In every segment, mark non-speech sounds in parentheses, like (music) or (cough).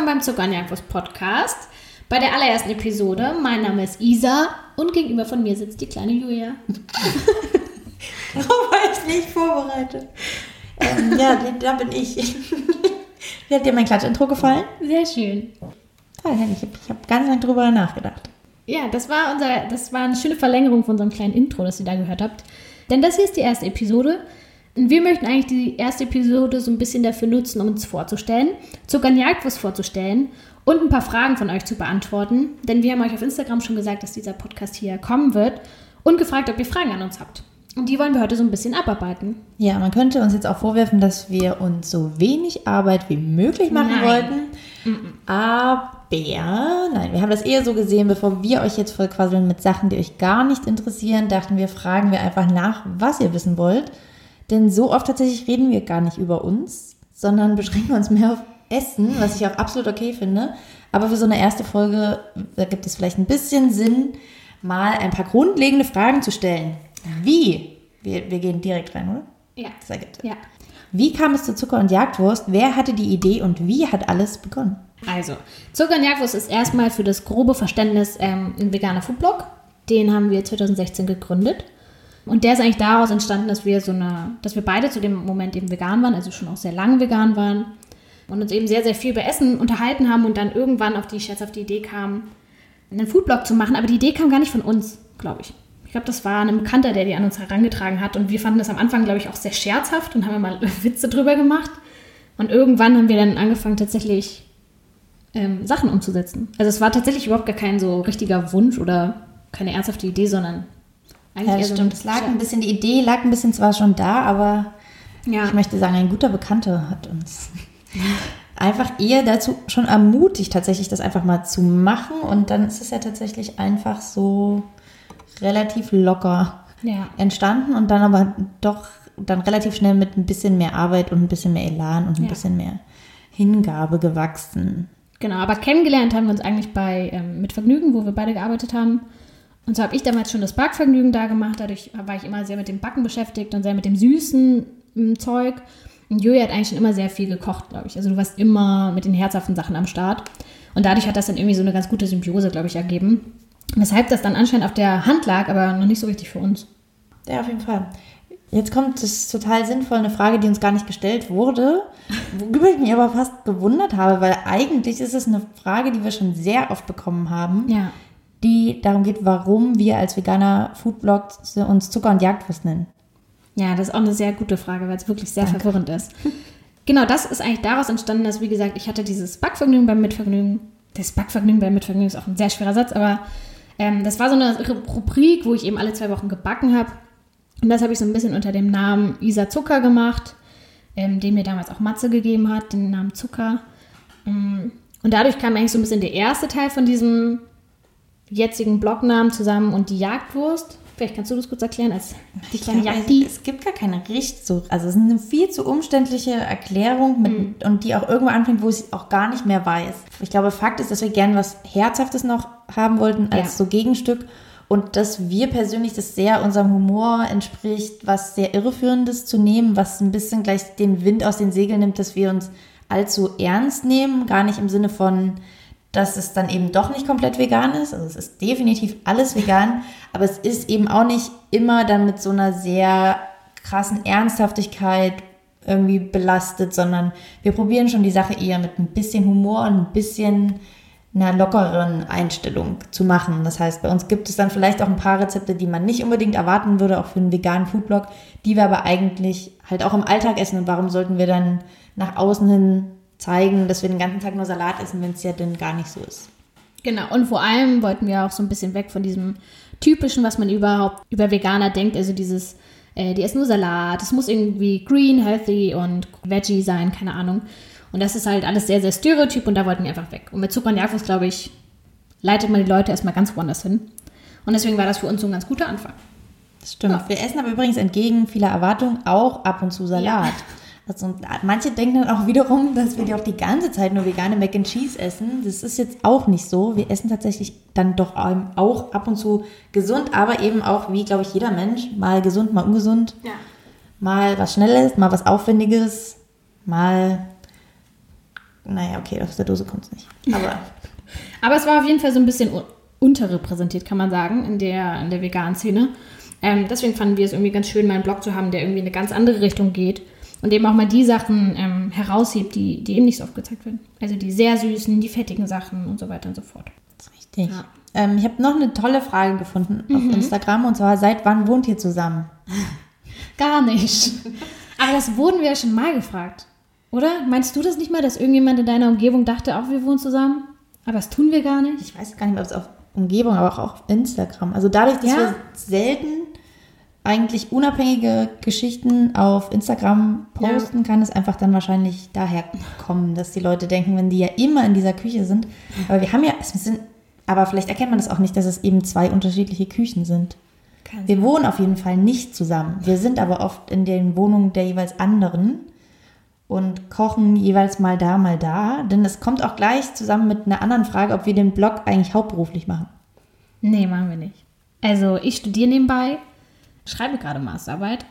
willkommen beim Zucker Podcast. Bei der allerersten Episode. Mein Name ist Isa und gegenüber von mir sitzt die kleine Julia. (laughs) Darauf war ich nicht vorbereitet. Ähm, ja, da bin ich. (laughs) Wie hat dir mein Klatschintro gefallen? Sehr schön. Ich habe hab ganz lange drüber nachgedacht. Ja, das war, unser, das war eine schöne Verlängerung von unserem kleinen Intro, das ihr da gehört habt. Denn das hier ist die erste Episode. Und wir möchten eigentlich die erste Episode so ein bisschen dafür nutzen, um uns vorzustellen, Zucker und Jagdwurst vorzustellen und ein paar Fragen von euch zu beantworten. Denn wir haben euch auf Instagram schon gesagt, dass dieser Podcast hier kommen wird und gefragt, ob ihr Fragen an uns habt. Und die wollen wir heute so ein bisschen abarbeiten. Ja, man könnte uns jetzt auch vorwerfen, dass wir uns so wenig Arbeit wie möglich machen Nein. wollten. Aber, nein, wir haben das eher so gesehen, bevor wir euch jetzt vollquasseln mit Sachen, die euch gar nicht interessieren, dachten wir, fragen wir einfach nach, was ihr wissen wollt. Denn so oft tatsächlich reden wir gar nicht über uns, sondern beschränken uns mehr auf Essen, was ich auch absolut okay finde. Aber für so eine erste Folge, da gibt es vielleicht ein bisschen Sinn, mal ein paar grundlegende Fragen zu stellen. Wie? Wir, wir gehen direkt rein, oder? Ja. Sehr gut. Ja. Wie kam es zu Zucker und Jagdwurst? Wer hatte die Idee und wie hat alles begonnen? Also, Zucker und Jagdwurst ist erstmal für das grobe Verständnis ähm, ein veganer Foodblog. Den haben wir 2016 gegründet. Und der ist eigentlich daraus entstanden, dass wir so eine, dass wir beide zu dem Moment eben vegan waren, also schon auch sehr lange vegan waren und uns eben sehr, sehr viel über Essen unterhalten haben und dann irgendwann auf die scherzhafte Idee kamen, einen Foodblog zu machen. Aber die Idee kam gar nicht von uns, glaube ich. Ich glaube, das war ein Bekannter, der die an uns herangetragen hat. Und wir fanden das am Anfang, glaube ich, auch sehr scherzhaft und haben mal (laughs) Witze drüber gemacht. Und irgendwann haben wir dann angefangen, tatsächlich ähm, Sachen umzusetzen. Also es war tatsächlich überhaupt gar kein so richtiger Wunsch oder keine ernsthafte Idee, sondern eigentlich Ja, eher das so stimmt. Es lag ein bisschen, die Idee lag ein bisschen zwar schon da, aber Ja. ich möchte sagen, ein guter Bekannter hat uns (laughs) einfach eher dazu schon ermutigt, tatsächlich das einfach mal zu machen. Und dann ist es ja tatsächlich einfach so relativ locker ja. entstanden und dann aber doch dann relativ schnell mit ein bisschen mehr Arbeit und ein bisschen mehr Elan und ein Ja. bisschen mehr Hingabe gewachsen. Genau, aber kennengelernt haben wir uns eigentlich bei ähm, Mit Vergnügen, wo wir beide gearbeitet haben. Und so habe ich damals schon das Backvergnügen da gemacht. Dadurch war ich immer sehr mit dem Backen beschäftigt und sehr mit dem süßen ähm, Zeug. Und Julia hat eigentlich schon immer sehr viel gekocht, glaube ich. Also du warst immer mit den herzhaften Sachen am Start. Und dadurch hat das dann irgendwie so eine ganz gute Symbiose, glaube ich, ergeben. Weshalb das dann anscheinend auf der Hand lag, aber noch nicht so richtig für uns. Ja, auf jeden Fall. Jetzt kommt das total sinnvoll, eine Frage, die uns gar nicht gestellt wurde, worüber ich mich aber fast gewundert habe, weil eigentlich ist es eine Frage, die wir schon sehr oft bekommen haben, Ja. Die darum geht, warum wir als veganer Foodblog uns Zucker und Jagdwurst nennen. Ja, das ist auch eine sehr gute Frage, weil es wirklich sehr verwirrend ist. (laughs) Genau, das ist eigentlich daraus entstanden, dass, wie gesagt, ich hatte dieses Backvergnügen beim Mitvergnügen. Das Backvergnügen beim Mitvergnügen ist auch ein sehr schwerer Satz, aber ähm, das war so eine Ru- Rubrik, wo ich eben alle zwei Wochen gebacken habe. Und das habe ich so ein bisschen unter dem Namen Isa Zucker gemacht, ähm, den mir damals auch Matze gegeben hat, den Namen Zucker. Ähm, Und dadurch kam eigentlich so ein bisschen der erste Teil von diesem jetzigen Blognamen zusammen und die Jagdwurst. Vielleicht kannst du das kurz erklären als die kleine glaube, Jagdi. Es gibt gar keine Richt so, also es ist eine viel zu umständliche Erklärung mit, und die auch irgendwo anfängt, wo ich es auch gar nicht mehr weiß. Ich glaube, Fakt ist, dass wir gern was Herzhaftes noch haben wollten als Ja. so Gegenstück und dass wir persönlich das sehr unserem Humor entspricht, was sehr irreführendes zu nehmen, was ein bisschen gleich den Wind aus den Segeln nimmt, dass wir uns allzu ernst nehmen, gar nicht im Sinne von dass es dann eben doch nicht komplett vegan ist. Also es ist definitiv alles vegan, aber es ist eben auch nicht immer dann mit so einer sehr krassen Ernsthaftigkeit irgendwie belastet, sondern wir probieren schon die Sache eher mit ein bisschen Humor und ein bisschen einer lockeren Einstellung zu machen. Das heißt, bei uns gibt es dann vielleicht auch ein paar Rezepte, die man nicht unbedingt erwarten würde, auch für einen veganen Foodblog, die wir aber eigentlich halt auch im Alltag essen. Und warum sollten wir dann nach außen hin zeigen, dass wir den ganzen Tag nur Salat essen, wenn es ja dann gar nicht so ist? Genau, und vor allem wollten wir auch so ein bisschen weg von diesem typischen, was man überhaupt über Veganer denkt, also dieses, äh, die essen nur Salat, es muss irgendwie green, healthy und veggie sein, keine Ahnung. Und das ist halt alles sehr, sehr stereotyp und da wollten wir einfach weg. Und mit Zucker und Jagdwurst, glaube ich, leitet man die Leute erstmal ganz woanders hin. Und deswegen war das für uns so ein ganz guter Anfang. Das stimmt. Wir essen aber übrigens entgegen vieler Erwartungen auch ab und zu Salat. Ja. (laughs) Also, manche denken dann auch wiederum, dass wir die auch die ganze Zeit nur vegane Mac and Cheese essen. Das ist jetzt auch nicht so. Wir essen tatsächlich dann doch auch ab und zu gesund, aber eben auch, wie glaube ich jeder Mensch, mal gesund, mal ungesund, Ja. mal was Schnelles, mal was Aufwendiges, mal naja, okay, aus der Dose kommt es nicht. Aber, (laughs) Aber es war auf jeden Fall so ein bisschen un- unterrepräsentiert, kann man sagen, in der, in der veganen Szene. Ähm, deswegen fanden wir es irgendwie ganz schön, mal einen Blog zu haben, der irgendwie in eine ganz andere Richtung geht und eben auch mal die Sachen ähm, heraushebt, die, die eben nicht so oft gezeigt werden. Also die sehr süßen, die fettigen Sachen und so weiter und so fort. das ist richtig. Ja. Ähm, ich habe noch eine tolle Frage gefunden auf Instagram und zwar, seit wann wohnt ihr zusammen? (laughs) Gar nicht. Aber das wurden wir ja schon mal gefragt. Oder? Meinst du das nicht mal, dass irgendjemand in deiner Umgebung dachte, auch wir wohnen zusammen? Aber das tun wir gar nicht. Ich weiß gar nicht mehr, ob es auf Umgebung, aber auch auf Instagram. Also dadurch, dass Ja. wir selten eigentlich unabhängige Geschichten auf Instagram posten, kann es einfach dann wahrscheinlich daher kommen, dass die Leute denken, wenn die ja immer in dieser Küche sind. Aber wir haben ja, es sind, aber vielleicht erkennt man das auch nicht, dass es eben zwei unterschiedliche Küchen sind. Wir wohnen auf jeden Fall nicht zusammen. Wir sind aber oft in den Wohnungen der jeweils anderen und kochen jeweils mal da, mal da. Denn es kommt auch gleich zusammen mit einer anderen Frage, ob wir den Blog eigentlich hauptberuflich machen. Nee, machen wir nicht. Also ich studiere nebenbei, schreibe gerade Masterarbeit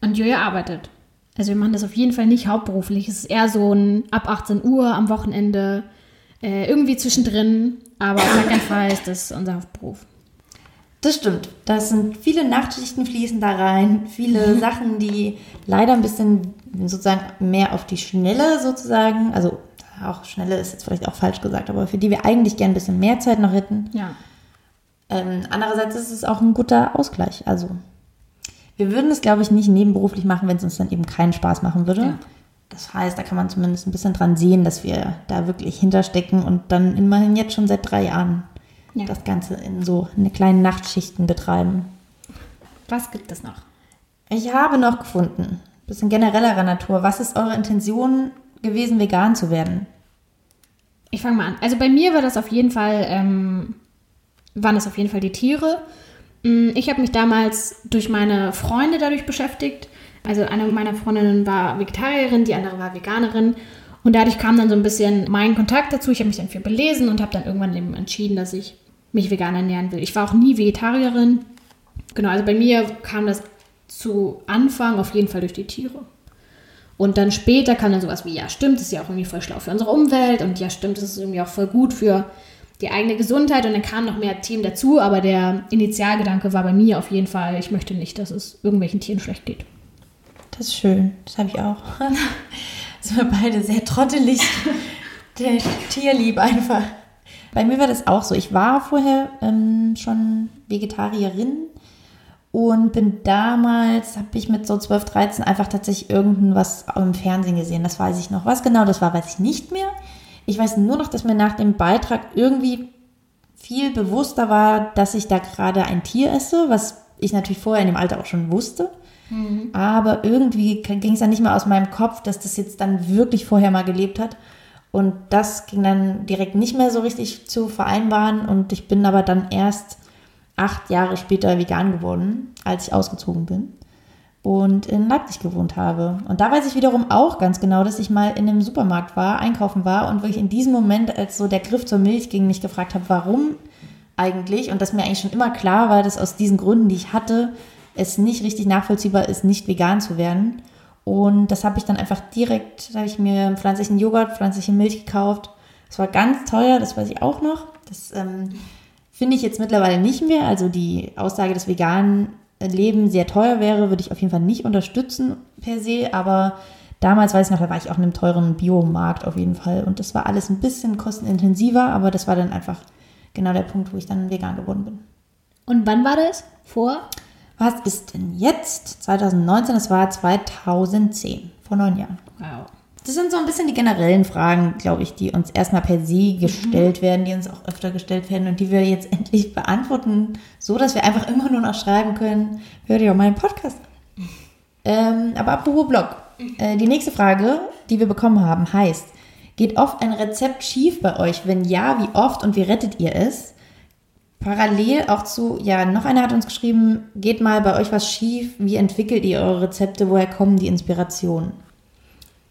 und Julia arbeitet. Also wir machen das auf jeden Fall nicht hauptberuflich. Es ist eher so ein ab 18 Uhr am Wochenende, äh, irgendwie zwischendrin. Aber auf gar keinen Fall ist das unser Hauptberuf. Das stimmt. Das sind viele Nachtschichten fließen da rein, viele Sachen, die leider ein bisschen sozusagen mehr auf die Schnelle sozusagen, also auch Schnelle ist jetzt vielleicht auch falsch gesagt, aber für die wir eigentlich gern ein bisschen mehr Zeit noch hätten. Ja. Ähm, andererseits ist es auch ein guter Ausgleich. Also wir würden es, glaube ich, nicht nebenberuflich machen, wenn es uns dann eben keinen Spaß machen würde. Ja. Das heißt, da kann man zumindest ein bisschen dran sehen, dass wir da wirklich hinterstecken und dann immerhin jetzt schon seit drei Jahren Ja. das Ganze in so eine kleinen Nachtschichten betreiben. Was gibt es noch? Ich habe noch gefunden, bisschen generellerer Natur. Was ist eure Intention gewesen, vegan zu werden? Ich fange mal an. Also bei mir war das auf jeden Fall, ähm, waren es auf jeden Fall die Tiere. Mm, Ich habe mich damals durch meine Freunde dadurch beschäftigt. Also eine meiner Freundinnen war Vegetarierin, die andere war Veganerin. Und dadurch kam dann so ein bisschen mein Kontakt dazu. Ich habe mich dann viel belesen und habe dann irgendwann eben entschieden, dass ich mich vegan ernähren will. Ich war auch nie Vegetarierin. Genau, also bei mir kam das zu Anfang auf jeden Fall durch die Tiere. Und dann später kam dann sowas wie, ja stimmt, das ist ja auch irgendwie voll schlau für unsere Umwelt und ja stimmt, das ist irgendwie auch voll gut für die eigene Gesundheit und dann kamen noch mehr Themen dazu, aber der Initialgedanke war bei mir auf jeden Fall, ich möchte nicht, dass es irgendwelchen Tieren schlecht geht. Das ist schön. Das habe ich auch. (laughs) Sind wir beide sehr trottelig. Der Tierlieb einfach. Bei mir war das auch so. Ich war vorher ähm, schon Vegetarierin und bin damals, habe ich mit so 12, 13 einfach tatsächlich irgendwas im Fernsehen gesehen. Das weiß ich noch. Was genau das war, weiß ich nicht mehr. Ich weiß nur noch, dass mir nach dem Beitrag irgendwie viel bewusster war, dass ich da gerade ein Tier esse, was ich natürlich vorher in dem Alter auch schon wusste. Aber irgendwie ging es dann nicht mehr aus meinem Kopf, dass das jetzt dann wirklich vorher mal gelebt hat. Und das ging dann direkt nicht mehr so richtig zu vereinbaren. Und ich bin aber dann erst acht Jahre später vegan geworden, als ich ausgezogen bin und in Leipzig gewohnt habe. Und da weiß ich wiederum auch ganz genau, dass ich mal in einem Supermarkt war, einkaufen war und wirklich in diesem Moment, als so der Griff zur Milch ging, mich gefragt habe, warum eigentlich? Und dass mir eigentlich schon immer klar war, dass aus diesen Gründen, die ich hatte, es nicht richtig nachvollziehbar ist, nicht vegan zu werden. Und das habe ich dann einfach direkt, da habe ich mir pflanzlichen Joghurt, pflanzliche Milch gekauft. Das war ganz teuer, das weiß ich auch noch. Das ähm, finde ich jetzt mittlerweile nicht mehr. Also die Aussage, dass vegan Leben sehr teuer wäre, würde ich auf jeden Fall nicht unterstützen per se. Aber damals weiß ich noch, da war ich auch in einem teuren Biomarkt auf jeden Fall. Und das war alles ein bisschen kostenintensiver, aber das war dann einfach genau der Punkt, wo ich dann vegan geworden bin. Und wann war das? Vor? Was ist denn jetzt? 2019, das war 2010, vor neun Jahren. Wow. Das sind so ein bisschen die generellen Fragen, glaube ich, die uns erstmal per se gestellt werden, die uns auch öfter gestellt werden und die wir jetzt (laughs) endlich beantworten, so dass wir einfach immer nur noch schreiben können, hört ihr auch meinen Podcast an. Ähm, aber apropos Blog. Äh, die nächste Frage, die wir bekommen haben, heißt, geht oft ein Rezept schief bei euch? Wenn ja, wie oft und wie rettet ihr es? Parallel auch zu, ja, noch einer hat uns geschrieben, geht mal bei euch was schief? Wie entwickelt ihr eure Rezepte? Woher kommen die Inspirationen?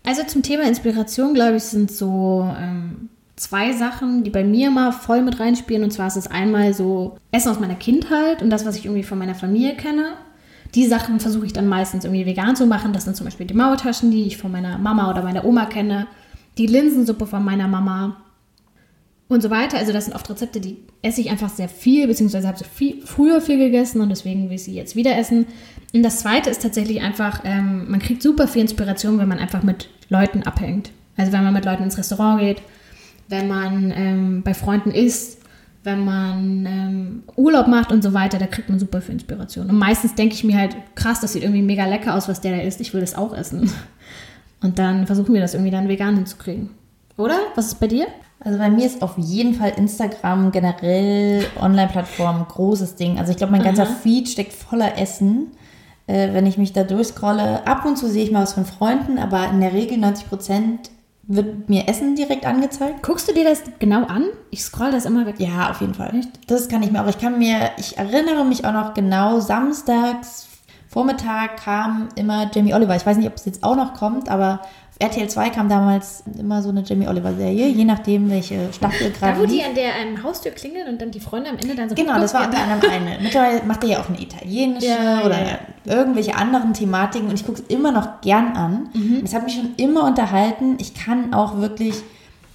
Also zum Thema Inspiration, glaube ich, sind so ähm, zwei Sachen, die bei mir mal voll mit reinspielen. Und zwar ist es einmal so Essen aus meiner Kindheit und das, was ich irgendwie von meiner Familie kenne. Die Sachen versuche ich dann meistens irgendwie vegan zu machen. Das sind zum Beispiel die Maultaschen, die ich von meiner Mama oder meiner Oma kenne. die Linsensuppe von meiner Mama und so weiter. Also das sind oft Rezepte, die esse ich einfach sehr viel, beziehungsweise habe viel, früher viel gegessen und deswegen will ich sie jetzt wieder essen. Und das Zweite ist tatsächlich einfach, ähm, man kriegt super viel Inspiration, wenn man einfach mit Leuten abhängt. Also wenn man mit Leuten ins Restaurant geht, wenn man ähm, bei Freunden isst, wenn man ähm, Urlaub macht und so weiter, da kriegt man super viel Inspiration. Und meistens denke ich mir halt, krass, das sieht irgendwie mega lecker aus, was der da isst, ich will das auch essen. Und dann versuchen wir das irgendwie dann vegan hinzukriegen. Oder? Was ist bei dir? Also bei mir ist auf jeden Fall Instagram generell Online-Plattform großes Ding. Also ich glaube, mein ganzer Aha. Feed steckt voller Essen. Äh, wenn ich mich da durchscrolle, ab und zu sehe ich mal was von Freunden, aber in der Regel 90 Prozent wird mir Essen direkt angezeigt. Guckst du dir das genau an? Ich scroll das immer weg. Ja, auf jeden Fall. Das kann ich mir auch. Ich kann mir, ich erinnere mich auch noch genau, samstags Vormittag kam immer Jamie Oliver. Ich weiß nicht, ob es jetzt auch noch kommt, aber RTL 2 kam damals immer so eine Jamie Oliver Serie, je nachdem, welche Staffel Da, gerade wo die an der ähm, Haustür klingelt und dann die Freunde am Ende dann so Genau, das war unter anderem eine. Mittlerweile macht er ja auch eine italienische Ja, oder ja, irgendwelche anderen Thematiken und ich gucke es immer noch gern an. Mhm. Es hat mich schon immer unterhalten. Ich kann auch wirklich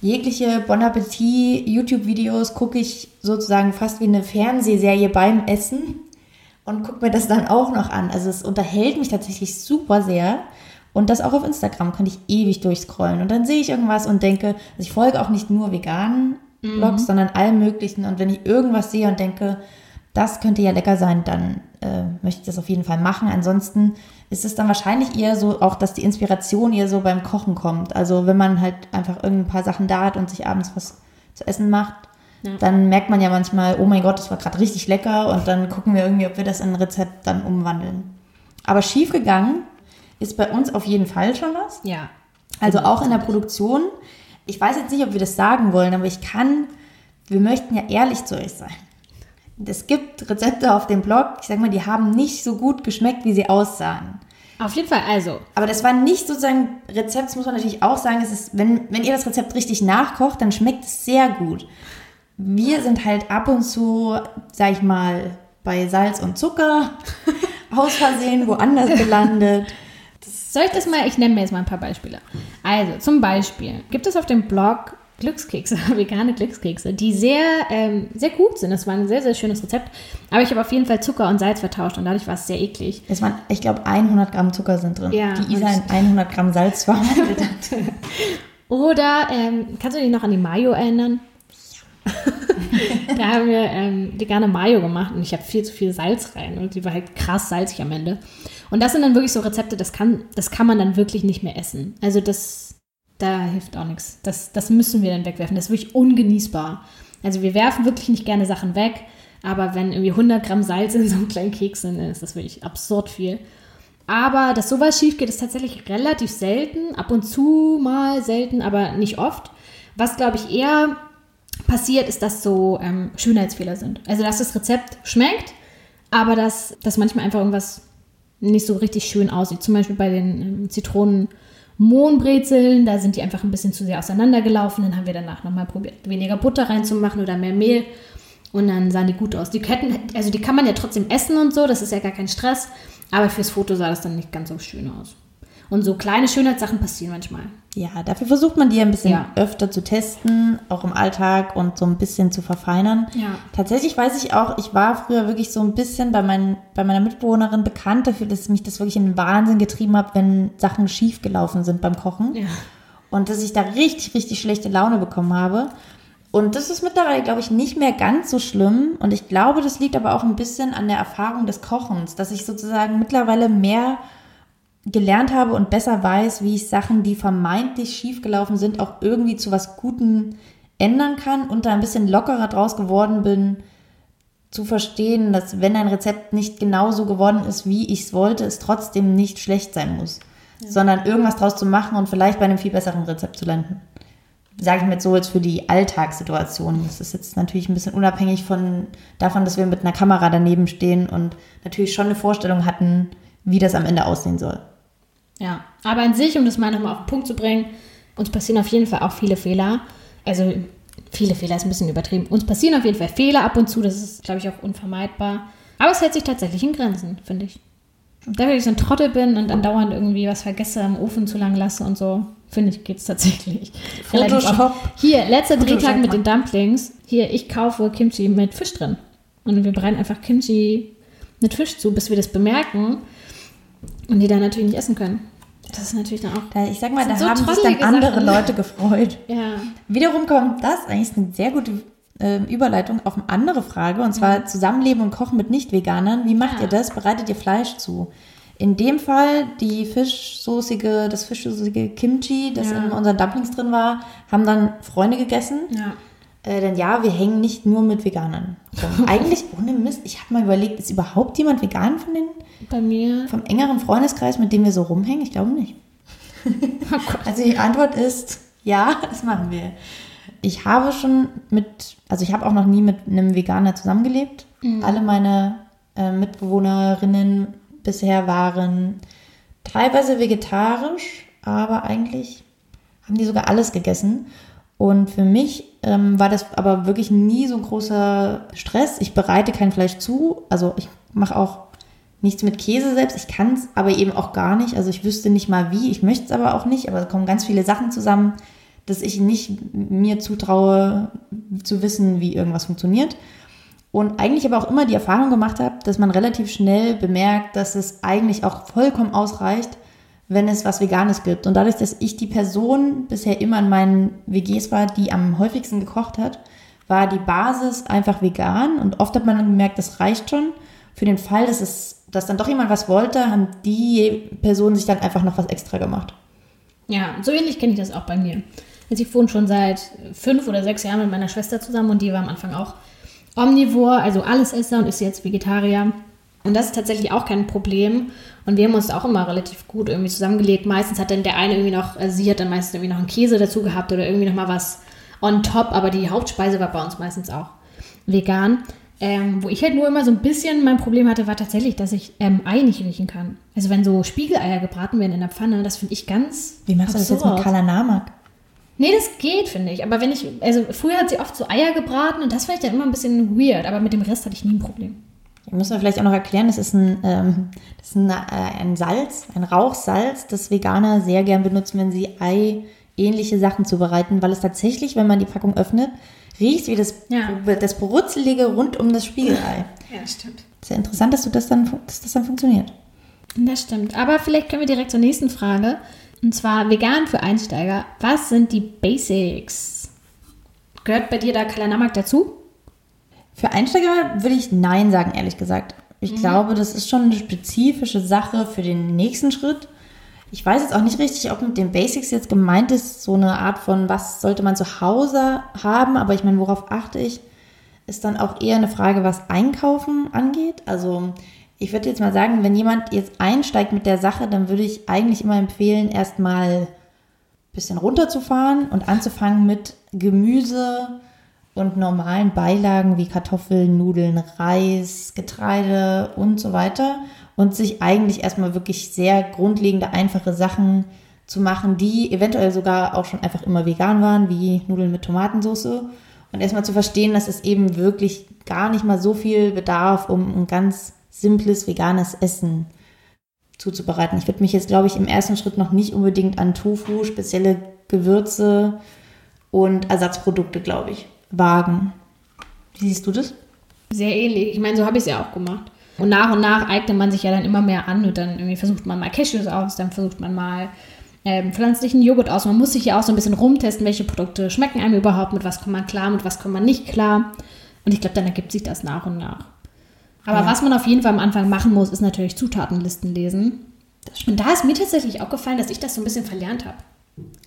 jegliche Bon Appetit YouTube-Videos gucke ich sozusagen fast wie eine Fernsehserie beim Essen und gucke mir das dann auch noch an. Also es unterhält mich tatsächlich super sehr. Und das auch auf Instagram könnte ich ewig durchscrollen. Und dann sehe ich irgendwas und denke, also ich folge auch nicht nur veganen Blogs, sondern allen möglichen. Und wenn ich irgendwas sehe und denke, das könnte ja lecker sein, dann äh, möchte ich das auf jeden Fall machen. Ansonsten ist es dann wahrscheinlich eher so, auch dass die Inspiration eher so beim Kochen kommt. Also wenn man halt einfach irgendein paar Sachen da hat und sich abends was zu essen macht, Ja. dann merkt man ja manchmal, oh mein Gott, das war gerade richtig lecker und dann gucken wir irgendwie, ob wir das in ein Rezept dann umwandeln. Aber schief gegangen ist bei uns auf jeden Fall schon was. Ja. Also auch in der Produktion. Ich weiß jetzt nicht, ob wir das sagen wollen, aber ich kann, wir möchten ja ehrlich zu euch sein. Es gibt Rezepte auf dem Blog, ich sag mal, die haben nicht so gut geschmeckt, wie sie aussahen. Auf jeden Fall, also. Aber das war nicht sozusagen Rezept, das muss man natürlich auch sagen, es ist, wenn, wenn ihr das Rezept richtig nachkocht, dann schmeckt es sehr gut. Wir sind halt ab und zu, sag ich mal, bei Salz und Zucker (laughs) aus Versehen woanders gelandet. Soll ich das mal, ich nenne mir jetzt mal ein paar Beispiele. Also, zum Beispiel gibt es auf dem Blog Glückskekse, (laughs) vegane Glückskekse, die sehr, ähm, sehr gut sind. Das war ein sehr, sehr schönes Rezept. Aber ich habe auf jeden Fall Zucker und Salz vertauscht und dadurch war es sehr eklig. Es waren, ich glaube, 100 Gramm Zucker sind drin, Ja, die Isa in 100 Gramm Salz verwandelt hat. (laughs) Oder, ähm, kannst du dich noch an die Mayo erinnern? (laughs) da haben wir ähm, vegane Mayo gemacht und ich habe viel zu viel Salz rein und die war halt krass salzig am Ende. Und das sind dann wirklich so Rezepte, das kann, das kann man dann wirklich nicht mehr essen. Also das, da hilft auch nichts. Das, das müssen wir dann wegwerfen. Das ist wirklich ungenießbar. Also wir werfen wirklich nicht gerne Sachen weg, aber wenn irgendwie 100 Gramm Salz in so einem kleinen Keks sind, ist das wirklich absurd viel. Aber dass sowas schief geht, ist tatsächlich relativ selten. Ab und zu mal selten, aber nicht oft. Was, glaube ich, eher passiert, ist, dass so ähm, Schönheitsfehler sind. Also, dass das Rezept schmeckt, aber dass, dass manchmal einfach irgendwas nicht so richtig schön aussieht. Zum Beispiel bei den ähm, Zitronen. Mohnbrezeln, da sind die einfach ein bisschen zu sehr auseinandergelaufen. Dann haben wir danach nochmal probiert, weniger Butter reinzumachen oder mehr Mehl. Und dann sahen die gut aus. Die hätten, also die kann man ja trotzdem essen und so, das ist ja gar kein Stress. Aber fürs Foto sah das dann nicht ganz so schön aus. Und so kleine Schönheitssachen passieren manchmal. Ja, dafür versucht man die ein bisschen Ja. öfter zu testen, auch im Alltag und so ein bisschen zu verfeinern. Ja. Tatsächlich weiß ich auch, ich war früher wirklich so ein bisschen bei, meinen, bei meiner Mitbewohnerin bekannt dafür, dass mich das wirklich in den Wahnsinn getrieben hat, wenn Sachen schief gelaufen sind beim Kochen. Ja. Und dass ich da richtig, richtig schlechte Laune bekommen habe. Und das ist mittlerweile, glaube ich, nicht mehr ganz so schlimm. Und ich glaube, das liegt aber auch ein bisschen an der Erfahrung des Kochens, dass ich sozusagen mittlerweile mehr gelernt habe und besser weiß, wie ich Sachen, die vermeintlich schiefgelaufen sind, auch irgendwie zu was Gutem ändern kann und da ein bisschen lockerer draus geworden bin, zu verstehen, dass wenn ein Rezept nicht genauso geworden ist, wie ich es wollte, es trotzdem nicht schlecht sein muss, sondern irgendwas draus zu machen und vielleicht bei einem viel besseren Rezept zu landen. Sage ich mir jetzt so jetzt für die Alltagssituation. Das ist jetzt natürlich ein bisschen unabhängig von davon, dass wir mit einer Kamera daneben stehen und natürlich schon eine Vorstellung hatten, wie das am Ende aussehen soll. Ja, aber an sich, um das mal nochmal auf den Punkt zu bringen, uns passieren auf jeden Fall auch viele Fehler. Also viele Fehler ist ein bisschen übertrieben. Uns passieren auf jeden Fall Fehler ab und zu, das ist, glaube ich, auch unvermeidbar. Aber es hält sich tatsächlich in Grenzen, finde ich. Da, wenn ich so ein Trottel bin und andauernd irgendwie was vergesse, im Ofen zu lang lasse und so, finde ich, geht es tatsächlich. (laughs) Photoshop. Hier, letzter Photoshop Drehtag mit den Dumplings. Hier, ich kaufe Kimchi mit Fisch drin. Und wir bereiten einfach Kimchi mit Fisch zu, bis wir das bemerken und die dann natürlich nicht essen können. Das ist natürlich dann auch. Da, ich sag mal, da so haben sich dann andere Sachen. Leute gefreut. (laughs) Ja. Wiederum kommt das, eigentlich ist eine sehr gute ähm, Überleitung auf eine andere Frage, und zwar Zusammenleben und Kochen mit Nicht-Veganern. Wie macht Ja. ihr das? Bereitet ihr Fleisch zu? In dem Fall die fischsoßige, das fischsoßige Kimchi, das Ja. in unseren Dumplings drin war, haben dann Freunde gegessen. Ja. Äh, denn ja, wir hängen nicht nur mit Veganern. rum. (laughs) Eigentlich ohne Mist. Ich habe mal überlegt, ist überhaupt jemand vegan von den, Bei mir. vom engeren Freundeskreis, mit dem wir so rumhängen? Ich glaube nicht. (laughs) Oh. Also die Antwort ist ja, das machen wir. Ich habe schon mit, also ich habe auch noch nie mit einem Veganer zusammengelebt. Alle meine äh, Mitbewohnerinnen bisher waren teilweise vegetarisch, aber eigentlich haben die sogar alles gegessen. Und für mich ähm, war das aber wirklich nie so ein großer Stress. Ich bereite kein Fleisch zu, also ich mache auch nichts mit Käse selbst. Ich kann es aber eben auch gar nicht. Also ich wüsste nicht mal wie. Ich möchte es aber auch nicht. Aber es kommen ganz viele Sachen zusammen, dass ich nicht mir zutraue zu wissen, wie irgendwas funktioniert. Und eigentlich aber auch immer die Erfahrung gemacht habe, dass man relativ schnell bemerkt, dass es eigentlich auch vollkommen ausreicht, wenn es was Veganes gibt. Und dadurch, dass ich die Person bisher immer in meinen WGs war, die am häufigsten gekocht hat, war die Basis einfach vegan. Und oft hat man dann gemerkt, das reicht schon. Für den Fall, dass, es, dass dann doch jemand was wollte, haben die Personen sich dann einfach noch was extra gemacht. Ja, so ähnlich kenne ich das auch bei mir. Also ich wohne schon seit fünf oder sechs Jahren mit meiner Schwester zusammen und die war am Anfang auch omnivor, also Allesesser und ist jetzt Vegetarier. Und das ist tatsächlich auch kein Problem. Und wir haben uns auch immer relativ gut irgendwie zusammengelegt. Meistens hat dann der eine irgendwie noch, also sie hat dann meistens irgendwie noch einen Käse dazu gehabt oder irgendwie noch mal was on top. Aber die Hauptspeise war bei uns meistens auch vegan. Ähm, wo ich halt nur immer so ein bisschen mein Problem hatte, war tatsächlich, dass ich ähm, Ei nicht riechen kann. Also wenn so Spiegeleier gebraten werden in der Pfanne, das finde ich ganz Wie machst du das jetzt mit absurd. Kalanamak? Nee, das geht, finde ich. Aber wenn ich, also früher hat sie oft so Eier gebraten und das fand ich dann immer ein bisschen weird. Aber mit dem Rest hatte ich nie ein Problem. Müssen wir vielleicht auch noch erklären, das ist ein, ähm, das ist ein, äh, ein Salz, ein Rauchsalz, das Veganer sehr gern benutzen, wenn sie Ei-ähnliche Sachen zubereiten, weil es tatsächlich, wenn man die Packung öffnet, riecht wie das, Ja. das Brutzelige rund um das Spiegelei. Ja, das stimmt. Sehr interessant, dass, du das dann, dass das dann funktioniert. Das stimmt. Aber vielleicht können wir direkt zur nächsten Frage. Und zwar vegan für Einsteiger. Was sind die Basics? Gehört bei dir da Kalanamak dazu? Für Einsteiger würde ich Nein sagen, ehrlich gesagt. Ich glaube, das ist schon eine spezifische Sache für den nächsten Schritt. Ich weiß jetzt auch nicht richtig, ob mit den Basics jetzt gemeint ist, so eine Art von, was sollte man zu Hause haben, aber ich meine, worauf achte ich, ist dann auch eher eine Frage, was Einkaufen angeht. Also ich würde jetzt mal sagen, wenn jemand jetzt einsteigt mit der Sache, dann würde ich eigentlich immer empfehlen, erstmal ein bisschen runterzufahren und anzufangen mit Gemüse und normalen Beilagen wie Kartoffeln, Nudeln, Reis, Getreide und so weiter. Und sich eigentlich erstmal wirklich sehr grundlegende, einfache Sachen zu machen, die eventuell sogar auch schon einfach immer vegan waren, wie Nudeln mit Tomatensauce. Und erstmal zu verstehen, dass es eben wirklich gar nicht mal so viel bedarf, um ein ganz simples veganes Essen zuzubereiten. Ich würde mich jetzt, glaube ich, im ersten Schritt noch nicht unbedingt an Tofu, spezielle Gewürze und Ersatzprodukte, glaube ich, wagen. Wie siehst du das? Sehr ähnlich. Ich meine, so habe ich es ja auch gemacht. Und nach und nach eignet man sich ja dann immer mehr an und dann irgendwie versucht man mal Cashews aus, dann versucht man mal ähm, pflanzlichen Joghurt aus. Man muss sich ja auch so ein bisschen rumtesten, welche Produkte schmecken einem überhaupt, mit was kommt man klar, mit was kommt man nicht klar. Und ich glaube, dann ergibt sich das nach und nach. Aber Ja. was man auf jeden Fall am Anfang machen muss, ist natürlich Zutatenlisten lesen. Und da ist mir tatsächlich auch gefallen, dass ich das so ein bisschen verlernt habe.